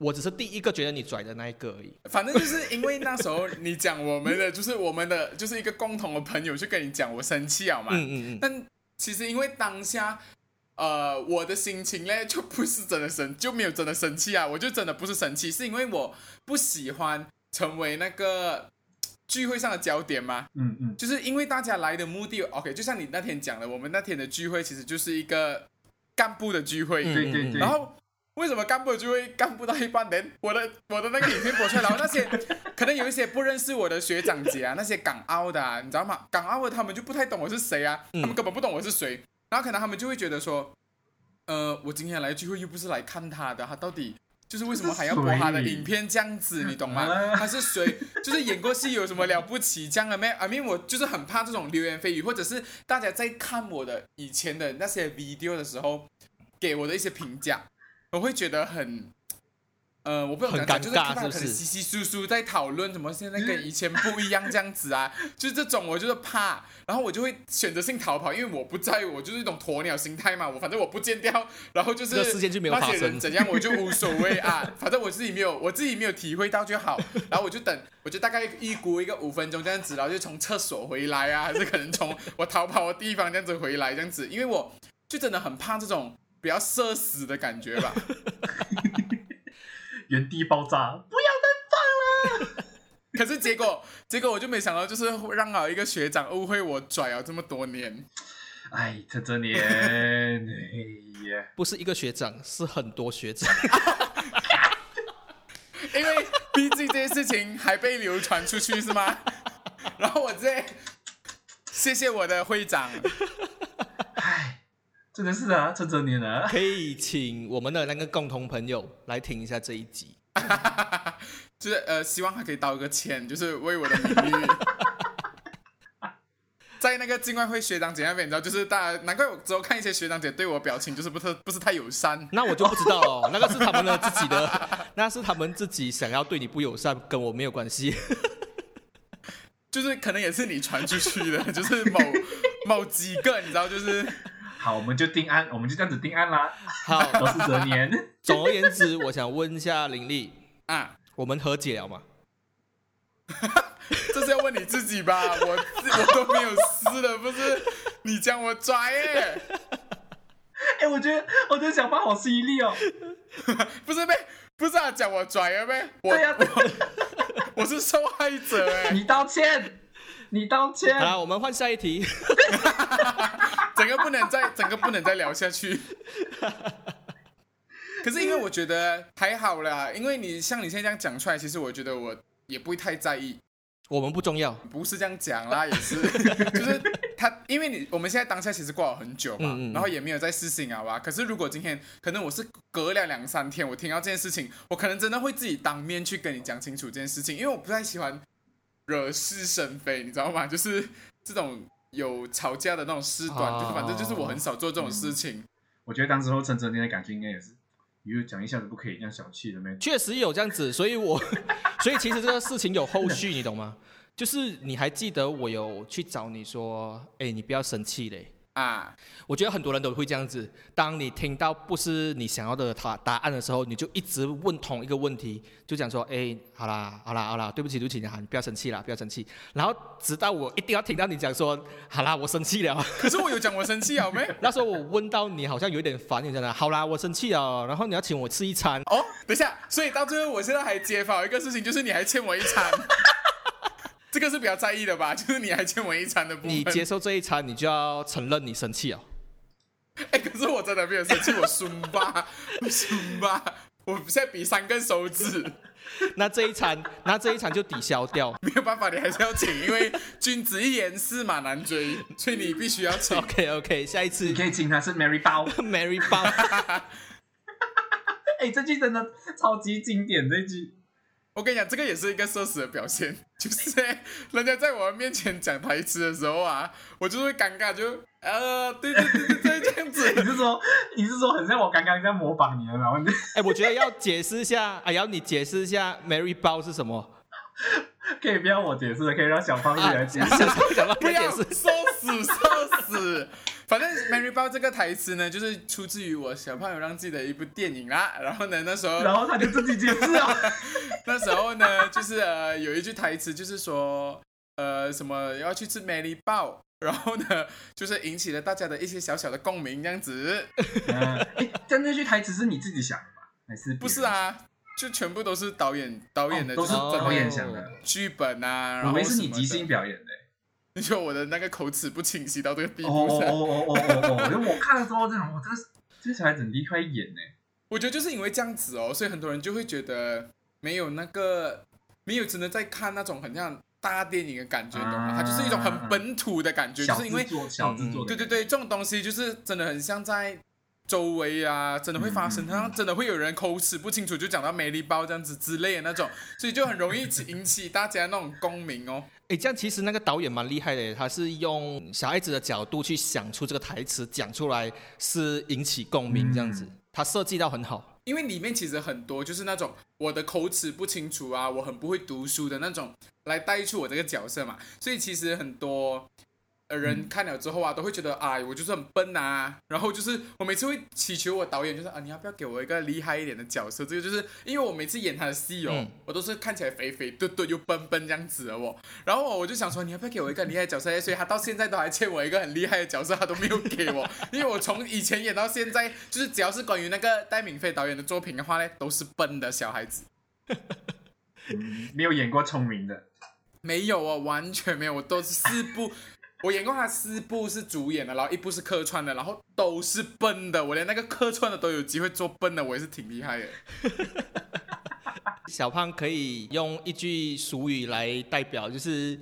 我只是第一个觉得你拽的那一个而已。反正就是因为那时候你讲我们的，就是我们的，就是一个共同的朋友去跟你讲我生气了嘛。嗯嗯嗯，但其实因为当下，呃，我的心情呢 就不是真的生，就没有真的生气啊，我就真的不是生气，是因为我不喜欢成为那个聚会上的焦点嘛。嗯嗯，就是因为大家来的目的，OK，就像你那天讲的，我们那天的聚会其实就是一个干部的聚会，嗯对对对。然后为什么干部的聚会干不到一半，连我的我的那个影片播出来，然后那些 可能有一些不认识我的学长姐啊，那些港澳的、啊，你知道吗？港澳的他们就不太懂我是谁啊，嗯他们根本不懂我是谁，然后可能他们就会觉得说，呃，我今天来聚会又不是来看他的，他到底。就是为什么还要播他的影片这样子，你懂吗？啊 他是谁？就是演过戏有什么了不起这样的没？I mean，我就是很怕这种流言蜚语，或者是大家在看我的以前的那些 video 的时候，给我的一些评价，我会觉得很呃，我不懂很讲讲，就是尴尬看到可能是？不是稀稀疏疏在讨论什么，现在跟以前不一样这样子啊，就是这种我就是怕，然后我就会选择性逃跑，因为我不在乎，我就是一种鸵鸟心态嘛，我反正我不见掉，然后就是事件就没有那些发生。人怎样我就无所谓啊，反正我自己没有我自己没有体会到就好，然后我就等，我就大概预估一个五分钟这样子，然后就从厕所回来啊，还是可能从我逃跑的地方这样子回来这样子，因为我就真的很怕这种比较社死的感觉吧。原地爆炸，不要再放了 可是结果，结果我就没想到，就是让好一个学长误会我拽了这么多年。哎，这这年，哎呀，不是一个学长，是很多学长。因为毕竟这件事情还被流传出去是吗？然后我这谢谢我的会长，哎，真的是啊，这这年啊，可以请我们的那个共同朋友来听一下这一集。就是呃，希望他可以道个歉，就是为我的名誉。在那个境外会学长姐那边，你知道，就是大家难怪我之后看一些学长姐对我表情就是不特不是太友善。那我就不知道了，那个是他们的自己的，那是他们自己想要对你不友善，跟我没有关系。就是可能也是你传出去的，就是某某几个，你知道，就是好，我们就定案，我们就这样子定案啦，好，我是蛇年。总而言之，我想问一下林立，啊，我们和解了吗？这是要问你自己吧，我自我都没有事了，不是？你讲我拽耶、哎，我觉得，我觉得小胖好犀利哦。不是呗，不是啊，讲我拽了呗，我对呀、我是受害者哎、你道歉，你道歉好。了，我们换下一题。整个不能再整个不能再聊下去。可是因为我觉得还好啦，因为你像你现在这样讲出来，其实我觉得我也不会太在意。我们不重要，不是这样讲啦，也是，就是他，因为你我们现在当下其实过了很久嘛，嗯嗯嗯然后也没有在私信啊吧。可是如果今天可能我是隔了两三天，我听到这件事情，我可能真的会自己当面去跟你讲清楚这件事情，因为我不太喜欢惹是生非，你知道吗？就是这种有吵架的那种事端，哦就是反正就是我很少做这种事情。我觉得当时候陈哲年的感觉应该也是，你就讲一下子不可以这样小气的咩？确实有这样子，所以我，所以其实这个事情有后续，你懂吗？就是你还记得我有去找你说，哎，你不要生气嘞。啊，我觉得很多人都会这样子，当你听到不是你想要的答答案的时候，你就一直问同一个问题，就讲说，哎，好啦，好啦，好啦，对不起，对不起，你不要生气啦，不要生气。然后直到我一定要听到你讲说，好啦，我生气了。可是我有讲我生气啊，没？那时候我问到你好像有点烦，你讲的，好啦，我生气了，然后你要请我吃一餐。哦，等一下，所以到最后我现在还揭发一个事情，就是你还欠我一餐。这个是比较在意的吧？就是你还欠我一餐的部分。你接受这一餐，你就要承认你生气了。哎、可是我真的没有生气，我凶吧，我凶吧，我现在比三根手指，那这一餐，那这一餐就抵消掉。没有办法，你还是要请，因为君子一言驷马难追，所以你必须要请。OK OK，下一次你可以请他是 Mary 包。Mary 包。哎、这句真的超级经典，这句。我跟你讲，这个也是一个社死的表现，就是人家在我面前讲台词的时候啊，我就会尴尬，就呃，对对对对对，这样子。你是说你是说很像我刚刚在模仿你的，然后你哎，我觉得要解释一下，哎，要你解释一下 Mary 包是什么？可以不要我解释，可以让小胖自己来解释。小芳不要解释。社死社死。反正 Mary 包这个台词呢，就是出自于我小胖有让自己的一部电影啦。然后呢，那时候然后他就自己解释啊。那时候呢，就是呃有一句台词，就是说呃什么要去吃 Mary 包，然后呢就是引起了大家的一些小小的共鸣，这样子。嗯，哎，但那句台词是你自己想的吗？还是不是？啊，就全部都是导演导演的，哦都就是导演想的。剧本啊，然我以后为是你即兴表演的。你说我的那个口齿不清晰到这个地哦步？哦哦哦哦哦！因为我看的时候，这种，我这个这小孩子很厉害演呢。我觉得就是因为这样子哦，所以很多人就会觉得没有那个没有真的在看那种很像大电影的感觉，懂吗？啊它就是一种很本土的感觉，就是因为小制作的。对对对，这种东西就是真的很像在周围啊，真的会发生，嗯嗯嗯好像真的会有人口齿不清楚就讲到美丽包这样子之类的那种，所以就很容易引起大家那种共鸣哦。哎，这样其实那个导演蛮厉害的，他是用小孩子的角度去想出这个台词，讲出来是引起共鸣这样子，他设计到很好。因为里面其实很多就是那种我的口齿不清楚啊，我很不会读书的那种来带出我这个角色嘛，所以其实很多。呃，人看了之后啊，都会觉得啊，我就是很笨呐。然后就是我每次会祈求我导演，就是啊，你要不要给我一个厉害一点的角色？这个就是因为我每次演他的戏哦，我都是看起来肥肥嘟嘟又笨笨这样子的哦。然后我就想说，你要不要给我一个厉害的角色？所以他到现在都还欠我一个很厉害的角色，他都没有给我。因为我从以前演到现在，就是只要是关于那个戴敏飞导演的作品的话呢，都是笨的小孩子，没有演过聪明的，没有哦，完全没有，我都是四部。我演过他四部是主演的，然后一部是客串的，然后都是笨的。我连那个客串的都有机会做笨的，我也是挺厉害的。小胖可以用一句俗语来代表，就是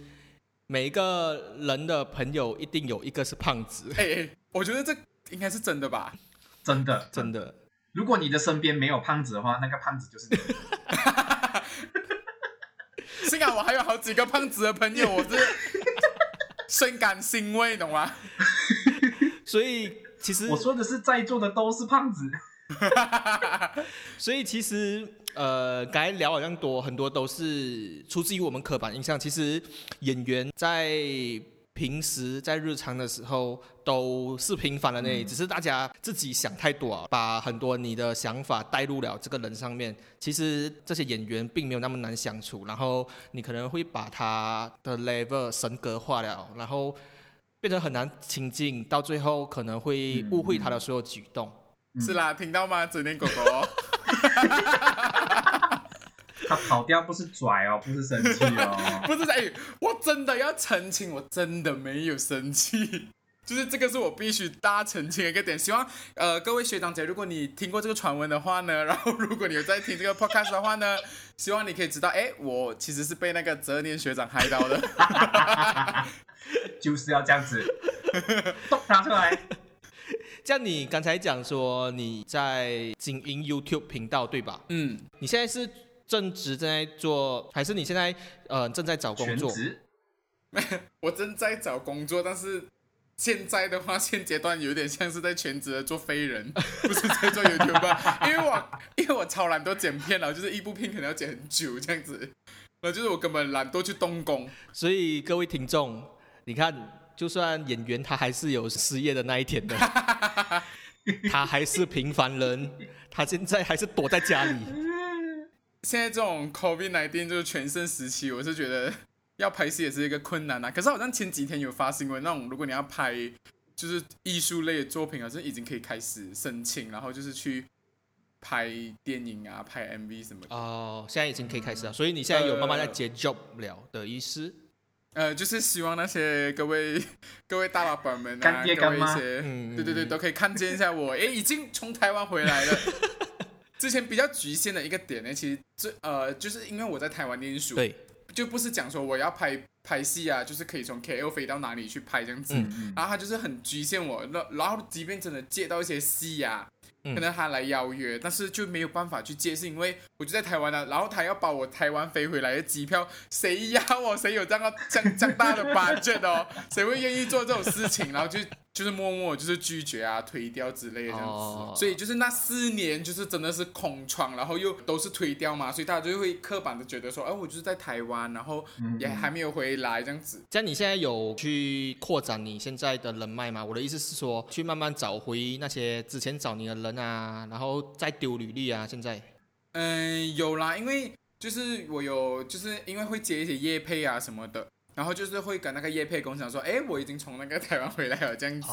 每一个人的朋友一定有一个是胖子。哎哎，我觉得这应该是真的吧？真的，真的。如果你的身边没有胖子的话，那个胖子就是你。幸好我还有好几个胖子的朋友，我是。深感欣慰，懂吗？所以其实我说的是在座的都是胖子，所以其实呃，刚才聊好像多很多都是出自于我们刻板印象。其实演员在。平时在日常的时候都是平凡的那，只是大家自己想太多啊，把很多你的想法带入了这个人上面。其实这些演员并没有那么难相处，然后你可能会把他的 level 神格化了，然后变得很难亲近，到最后可能会误会他的所有举动。是啦，听到吗，子念狗狗？他跑掉不是拽哦，不是生气哦，不是哎，我真的要澄清，我真的没有生气，就是这个是我必须大澄清的一个点。希望呃各位学长姐，如果你听过这个传闻的话呢，然后如果你有在听这个 podcast 的话呢，希望你可以知道，哎，我其实是被那个哲念学长害到的，就是要这样子，都拿出来。像你刚才讲说你在经营 YouTube 频道对吧？嗯，你现在是。正职正在做，还是你现在呃正在找工作？我正在找工作，但是现在的话，现阶段有点像是在全职的做飞人，不是在做 YouTube，因为我因为我超懒惰剪片了，就是一部片可能要剪很久这样子，那就是我根本懒惰去动工。所以各位听众，你看，就算演员他还是有失业的那一天的，他还是平凡人，他现在还是躲在家里。现在这种 COVID nineteen 就是全盛时期，我是觉得要拍戏也是一个困难啊。可是好像前几天有发新闻，那种如果你要拍就是艺术类的作品，好像已经可以开始申请，然后就是去拍电影啊、拍 MV 什么的。哦，现在已经可以开始了，所以你现在有慢慢在接 job 了的意思？呃，就是希望那些各位 各位大老板们啊，各位一些，对对对，都可以看见一下我，哎，已经从台湾回来了。之前比较局限的一个点呢，其实这呃，就是因为我在台湾念书，对，就不是讲说我要拍拍戏啊，就是可以从 KL 飞到哪里去拍这样子，然后他就是很局限我，那然后即便真的接到一些戏啊。可能他来邀约，但是就没有办法去接，是因为我就在台湾了。然后他要把我台湾飞回来的机票，谁要我？谁有这样这样这样大的 budget 哦？谁会愿意做这种事情？然后就就是默默就是拒绝啊，推掉之类的这样子。所以就是那四年就是真的是空窗，然后又都是推掉嘛，所以大家就会刻板的觉得说，哎，我就是在台湾，然后也还没有回来这样子。像你现在有去扩展你现在的人脉吗？我的意思是说，去慢慢找回那些之前找你的人。啊，然后再丢履历啊！现在，嗯，有啦，因为就是我有，就是因为会接一些业配啊什么的，然后就是会跟那个业配工厂说，哎，我已经从那个台湾回来了，这样子，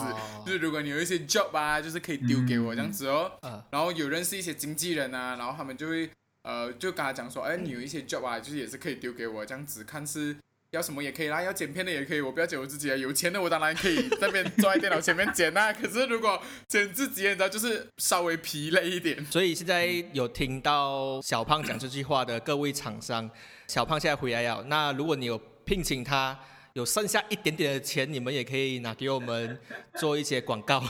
就是如果你有一些 job 啊，就是可以丢给我这样子哦。然后有认识一些经纪人啊，然后他们就会呃，就跟他讲说，哎，你有一些 job 啊，就是也是可以丢给我这样子，看是。要什么也可以啦，要剪片的也可以，我不要剪我自己啊。有钱的我当然可以那边坐在电脑前面剪啦。可是如果剪自己，你知道就是稍微疲累一点。所以现在有听到小胖讲这句话的各位厂商，小胖现在回来了。那如果你有聘请他，有剩下一点点的钱，你们也可以拿给我们做一些广告。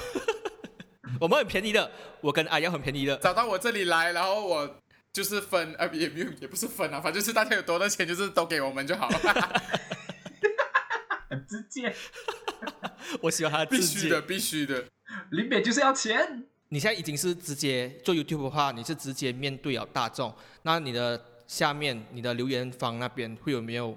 我们很便宜的，我跟阿瑶很便宜的，找到我这里来，然后我。就是分啊，也没有，也不是分啊，反正就是大家有多的钱，就是都给我们就好了。很直接，我喜欢他必须的，必须的，林北就是要钱。你现在已经是直接做 YouTube 的话，你是直接面对了大众，那你的下面你的留言方那边会有没有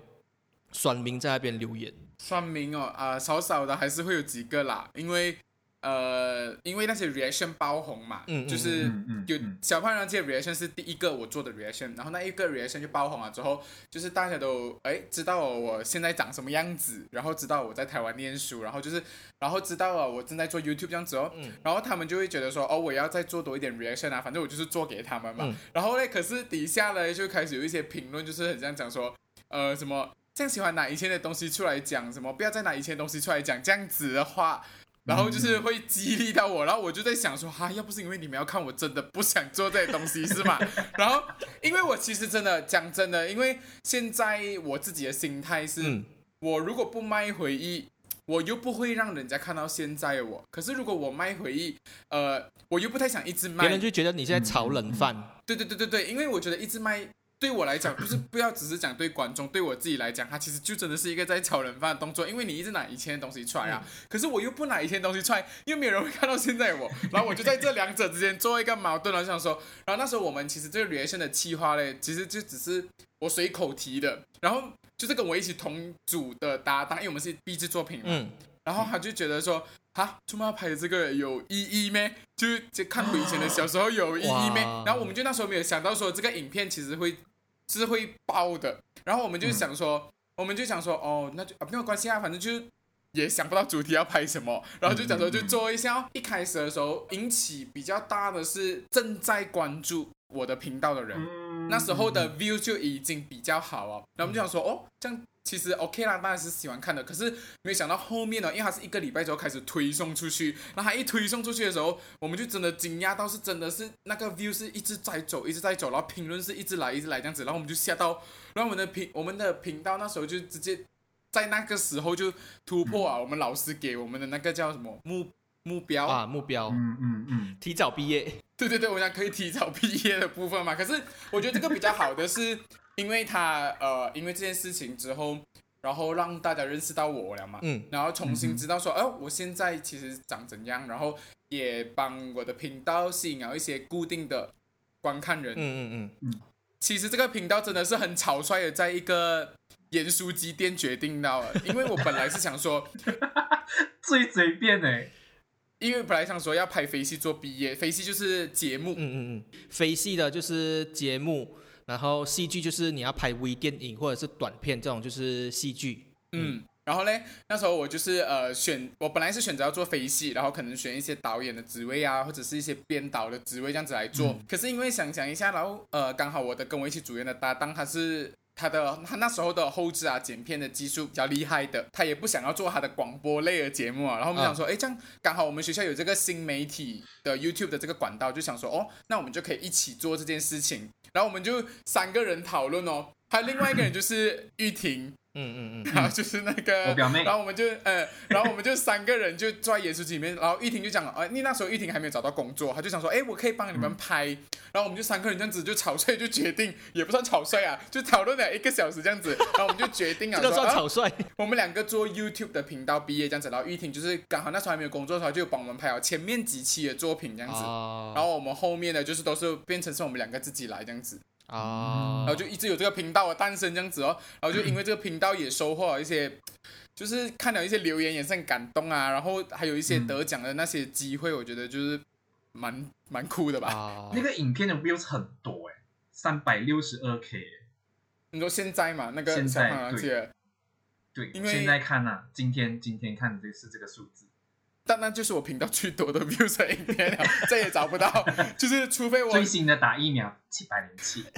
酸民在那边留言？算命哦，啊、少少的还是会有几个啦，因为呃，因为那些 reaction 爆红嘛，嗯嗯就是嗯嗯有嗯小胖人这 reaction 是第一个我做的 reaction，然后那一个 reaction 就爆红了之后，就是大家都哎知道我现在长什么样子，然后知道我在台湾念书，然后就是然后知道了我正在做 YouTube 这样子哦，嗯然后他们就会觉得说哦我要再做多一点 reaction 啊，反正我就是做给他们嘛，嗯然后呢，可是底下呢就开始有一些评论，就是很像讲说呃什么。这样喜欢拿以前的东西出来讲，什么不要再拿以前的东西出来讲，这样子的话，然后就是会激励到我，然后我就在想说，哈、要不是因为你们要看，我真的不想做这些东西，是吗？然后，因为我其实真的讲真的，因为现在我自己的心态是，嗯我如果不卖回忆，我又不会让人家看到现在的我。可是如果我卖回忆，呃，我又不太想一直卖别人，就觉得你现在炒冷饭。对对对对对，因为我觉得一直卖对我来讲，不是不要只是讲对观众，对我自己来讲，它其实就真的是一个在炒人饭的动作，因为你一直拿以前的东西出来啊，可是我又不拿以前的东西出来，因为没有人会看到现在我，然后我就在这两者之间做一个矛盾了，就想说，然后那时候我们其实这个 reaction 的企划嘞，其实就只是我随口提的，然后就是跟我一起同组的搭档，因为我们是 B 制作品嘛，嗯，然后他就觉得说，哈，怎么要拍的这个有意义咩？就就看回以前的小时候有意义咩？然后我们就那时候没有想到说这个影片其实会是会爆的，然后我们就想说，我们就想说，哦，那就啊没有关系啊，反正就是。也想不到主题要拍什么，然后就想说就做一下哦。一开始的时候引起比较大的是正在关注我的频道的人，嗯那时候的 view 就已经比较好哦，然后我们就想说，哦，这样其实 OK 啦，当然是喜欢看的。可是没有想到后面呢，因为它是一个礼拜之后开始推送出去，然后它一推送出去的时候，我们就真的惊讶到是真的是那个 view 是一直在走，一直在走，然后评论是一直来一直来这样子，然后我们就吓到，然后我们的频我们的频道那时候就直接在那个时候就突破啊，我们老师给我们的那个叫什么目目标啊，目标嗯嗯嗯，提早毕业。对对对，我想可以提早毕业的部分嘛。可是我觉得这个比较好的是，因为他呃，因为这件事情之后，然后让大家认识到我了嘛，嗯。然后重新知道说，哦、我现在其实长怎样，然后也帮我的频道吸引了一些固定的观看人。嗯嗯嗯。其实这个频道真的是很草率的，在一个盐酥鸡店决定到了，因为我本来是想说，最随便哎，因为本来想说要拍飞戏做毕业，飞戏就是节目。嗯，嗯嗯。嗯，非戏的就是节目，然后戏剧就是你要拍微电影或者是短片这种就是戏剧。嗯，然后嘞，那时候我就是呃选，我本来是选择要做飞戏，然后可能选一些导演的职位啊，或者是一些编导的职位这样子来做。嗯可是因为想想一下，然后呃刚好我的跟我一起主演的搭档他是。他的他那时候的后置啊、剪片的技术比较厉害的，他也不想要做他的广播类的节目啊。然后我们想说，哎、这样刚好我们学校有这个新媒体的 YouTube 的这个管道，就想说，哦，那我们就可以一起做这件事情。然后我们就三个人讨论哦，还有另外一个人就是玉婷，嗯嗯嗯，然后就是那个我表妹。然后我们就呃，然后我们就三个人就坐在演出机里面，然后玉婷就讲，呃，因为那时候玉婷还没有找到工作，她就想说，哎，我可以帮你们拍，然后我们就三个人这样子就草率就决定，也不算草率啊，就讨论了一个小时这样子，然后我们就决定啊，这个说啊算草率。我们两个做 YouTube 的频道毕业这样子，然后玉婷就是刚好那时候还没有工作的时候，就帮我们拍好前面几期的作品这样子，啊然后我们后面的就是都是变成是我们两个自己来这样子。啊然后就一直有这个频道的诞生这样子哦，然后就因为这个频道也收获了一些，就是看了一些留言也是很感动啊，然后还有一些嗯得奖的那些机会，我觉得就是蛮蛮酷的吧。啊。那个影片的 views 很多哎，三百六十二 K，你说现在嘛，那个现在小胖对姐，对，因为现在看呐，今天今天看的这是这个数字，但那就是我频道最多的 views 的影片了，再也找不到，就是除非我最新的打疫苗七百零七。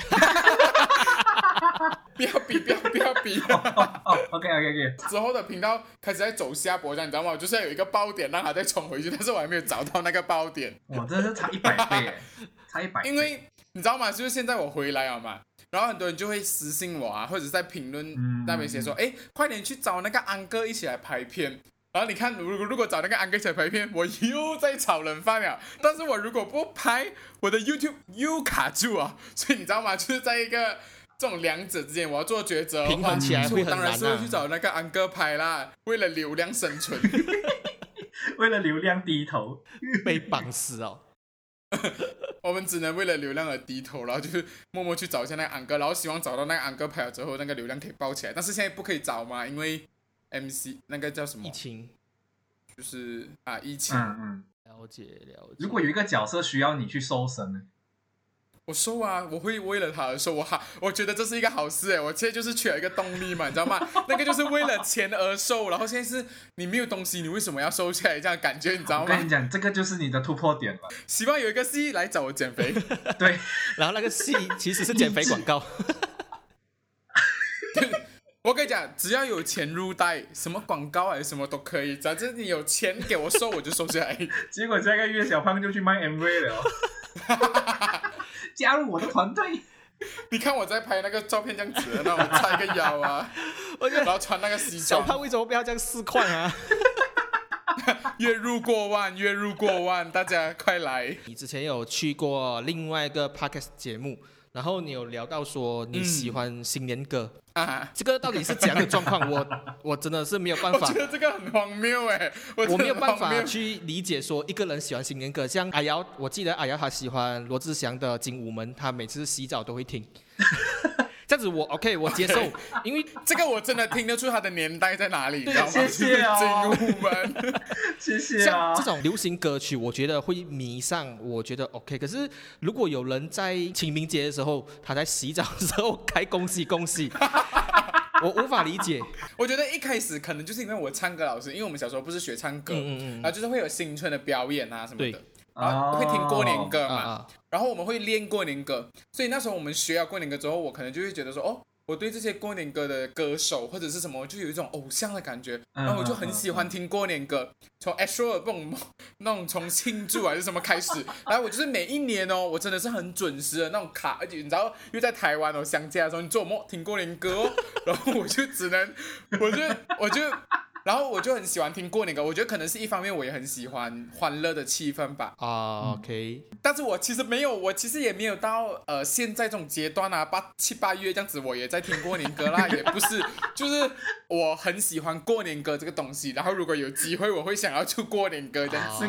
不要比，不要不要比。哦，OK OK OK，之后的频道开始在走下坡，这样你知道吗？我就是要有一个爆点让它再冲回去，但是我还没有找到那个爆点。我，真的是差一百倍哎，差一百倍。因为你知道吗？就是现在我回来了嘛，然后很多人就会私信我啊，或者是在评论嗯那边写说，哎、快点去找那个安哥一起来拍片。然后你看，如果如果找那个安哥一起来拍片，我又在炒冷饭了。但是我如果不拍，我的 YouTube 又卡住啊。所以你知道吗？就是在一个这种两者之间，我要做抉择。平衡起来会很我当然是会去找那个安哥拍啦，为了流量生存。为了流量低头，被绑死哦。我们只能为了流量而低头，然后就是默默去找一下那个安哥，然后希望找到那个安哥拍了之后，那个流量可以爆起来。但是现在不可以找嘛，因为 MC 那个叫什么疫，情，就是啊疫情。嗯嗯。了解了解。如果有一个角色需要你去搜身呢？我瘦啊，我会为了他而瘦，我好，我觉得这是一个好事哎，我现在就是缺了一个动力嘛，你知道吗？那个就是为了钱而瘦，然后现在是你没有东西，你为什么要瘦起来？这样感觉你知道吗？我跟你讲，这个就是你的突破点了。希望有一个 C 来找我减肥，对，然后那个戏其实是减肥广告，我跟你讲，只要有钱入袋，什么广告还是什么都可以，反正你有钱给我收，我就收下来。结果下个月小胖就去卖 MV 了哦，加入我的团队。你看我在拍那个照片这样子，然后我叉一个腰啊，我然后穿那个西装，小胖为什么不要这样四块啊？月入过万，月入过万，大家快来！你之前有去过另外一个 podcast 节目，然后你有聊到说你喜欢新年歌，啊，这个到底是怎样的状况？我我真的是没有办法我觉，得这个很荒谬哎，我我没有办法去理解说一个人喜欢新年歌，像阿瑶，我记得阿瑶她喜欢罗志祥的《精武门》，她每次洗澡都会听。这样子我 OK，我接受，因为这个我真的听得出他的年代在哪里，你知道吗？谢谢哦精武门，谢谢啊像这。种流行歌曲，我觉得会迷上，我觉得 OK。可是如果有人在清明节的时候，他在洗澡的时候开恭喜恭喜，我无法理解。我觉得一开始可能就是因为我唱歌老师，因为我们小时候不是学唱歌，嗯嗯嗯然后就是会有新春的表演啊什么的对，然后会听过年歌嘛，啊啊，然后我们会练过年歌，所以那时候我们学了过年歌之后，我可能就会觉得说，哦，我对这些过年歌的歌手或者是什么，就有一种偶像的感觉，嗯然后我就很喜欢听过年歌，从 Astro 那种那种从庆祝还是什么开始，然后我就是每一年哦，我真的是很准时的那种卡，而且你知道，因为在台湾哦乡下的时候，你做梦听过年歌哦，然后我就只能，我就我就。然后我就很喜欢听过年歌，我觉得可能是一方面，我也很喜欢欢乐的气氛吧。啊，OK，但是我其实没有，我其实也没有到呃现在这种阶段啊，八七八月这样子，我也在听过年歌啦，也不是，就是我很喜欢过年歌这个东西，然后如果有机会，我会想要出过年歌这样子。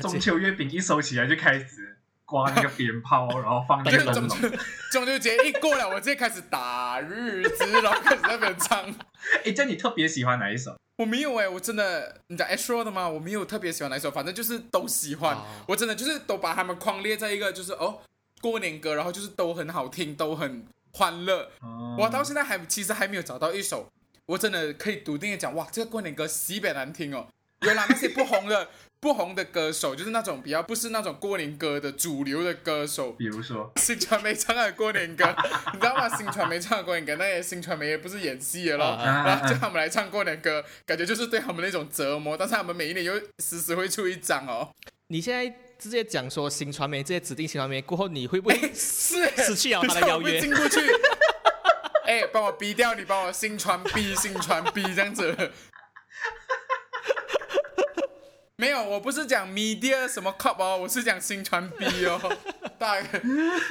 中秋月饼一收起来就开始刮那个鞭炮，然后放那个中秋。中秋节一过了，我直接开始打日子，然后开始在那边唱。哎，这你特别喜欢哪一首？我没有哎、我真的，你讲 Astro 的吗？我没有特别喜欢哪一首，反正就是都喜欢。哦我真的就是都把他们框列在一个，就是哦过年歌，然后就是都很好听，都很欢乐。哦我到现在还其实还没有找到一首，我真的可以笃定的讲，哇，这个过年歌西北难听哦。原来那些不红的不红的歌手，就是那种比较不是那种过年歌的主流的歌手，比如说，新传媒唱的过年歌，你知道吗？新传媒唱的过年歌，那些新传媒也不是演戏的咯，啊啊然后叫他们来唱过年歌，感觉就是对他们那种折磨。但是他们每一年又时时会出一张哦，你现在直接讲说新传媒这些指定新传媒过后，你会不会 是失去了他的邀约进？不去。哎，帮我逼掉，你帮我新传逼，新传逼这样子。没有，我不是讲 media 什么 cup 哦，我是讲新传 B 哦。大概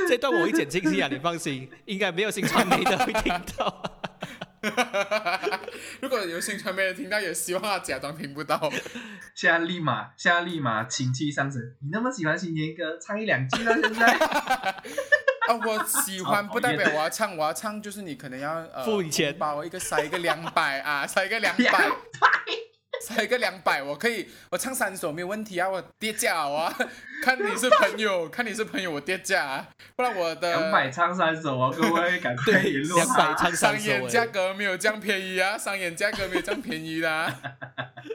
这段我会剪进去啊，你放心，应该没有新传媒的会听到。如果有新传媒的听到，也希望他假装听不到。现在立马，现在立马情气上升。你那么喜欢新年歌，唱一两句了，现在。啊，我喜欢不代表我要唱，我要唱就是你可能要呃付你钱把我一个塞一个两百啊，塞一个两两百，塞一个两百，我可以我唱三首没有问题啊，我跌价啊，看你是朋友，看你是朋友我跌价啊，不然我的两百唱三首啊，各位赶快对，联络两百。唱三首商演价哎，格没有这样便宜啊，商演价格没有这样便宜啦、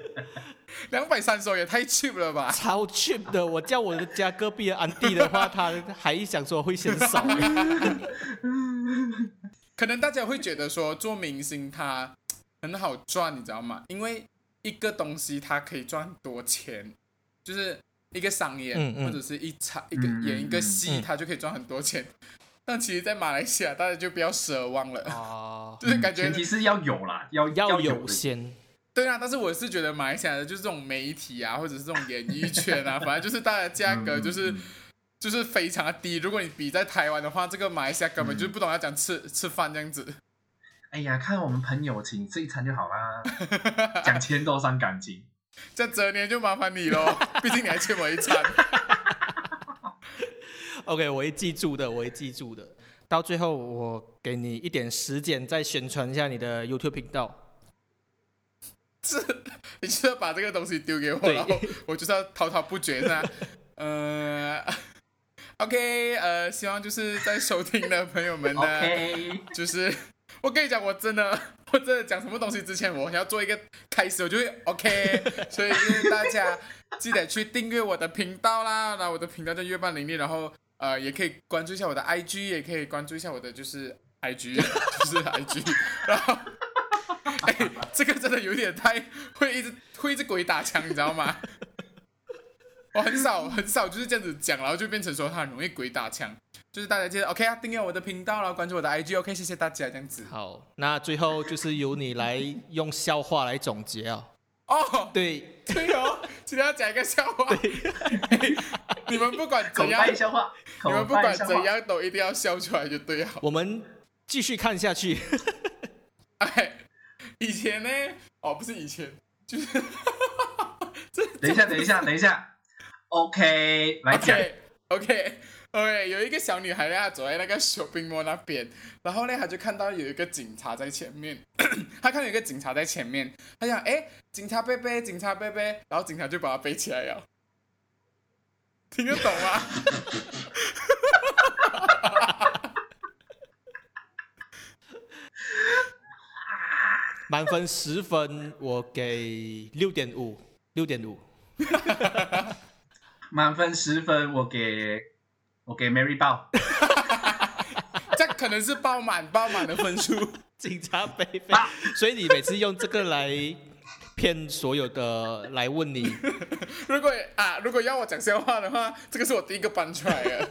两百三首也太 cheap 了吧？超 cheap 的。我叫我的家隔壁的安迪的话，他还想说会嫌少。可能大家会觉得说做明星他很好赚，你知道吗？因为一个东西它可以赚很多钱，就是一个商演、嗯嗯或者是一场一个演一个戏，嗯它就可以赚很多钱。但其实，在马来西亚，大家就不要奢望了，啊，就是感觉前提是要有啦，要要有有先。对啊。但是我是觉得马来西亚的就是这种媒体啊，或者是这种演艺圈啊，反正就是大家价格就是。就是非常的低，如果你比在台湾的话，这个马来西亚根本嗯就不懂要讲吃吃饭这样子。哎呀，看我们朋友请吃一餐就好啦，讲钱多伤感情。这折年就麻烦你喽，毕竟你还欠我一餐。OK，我会记住的，我会记住的。到最后，我给你一点时间，再宣传一下你的 YouTube 频道。是，你就要把这个东西丢给我，然后我就是要滔滔不绝是吧？呃，OK，呃，希望就是在收听的朋友们呢 OK，就是我跟你讲，我真的，我真的讲什么东西之前，我要做一个开始，我就会 OK。所以就是大家记得去订阅我的频道啦，然后我的频道叫月半灵力，然后呃也可以关注一下我的 IG，也可以关注一下我的就是 IG，就是 IG，然后。哎，这个真的有点太会一直会一直鬼打墙，你知道吗？我很少 很少就是这样子讲，然后就变成说他很容易鬼打墙。就是大家记得 OK 啊，订阅我的频道，然后关注我的 IG，OK，、谢谢大家这样子。好，那最后就是由你来用笑话来总结啊。哦，对，对哦，今天要讲一个笑话。你们不管怎样，笑话，你们不管。怎样都一定要笑出来就对了。我们继续看下去。哎，以前呢，哦，不是以前，就是这等一下，等一下，等一下。OK，来讲。OK OK OK，有一个小女孩呢，她走在那个 shopping mall 那边，然后呢，她就看到有一个警察在前面，她看到有一个警察在前面，她想，哎，警察贝贝，警察贝贝，然后警察就把她背起来了，听得懂吗？满分十分，我给六点五，六点五。满分十分，我给我给 Mary 报。这可能是爆满爆满的分数。警察贝贝啊，所以你每次用这个来骗所有的来问你，如果啊，如果要我讲笑话的话，这个是我第一个搬出来的，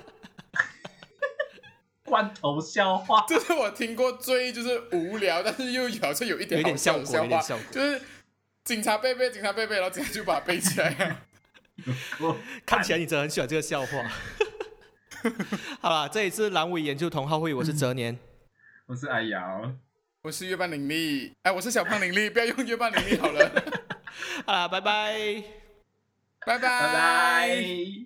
罐头笑话。这是我听过最就是无聊，但是又好像有一点好笑的效果有点话就是警察贝贝，警察贝贝，然后警察就把它背起来了。我 看起来你真的很喜欢这个笑话。好了，这一次阑尾研究同好会，我是哲年，我是阿瑶。我是月半伶俐，哎，我是小胖伶俐，不要用月半伶俐好了，好啦，拜拜。拜拜，拜拜。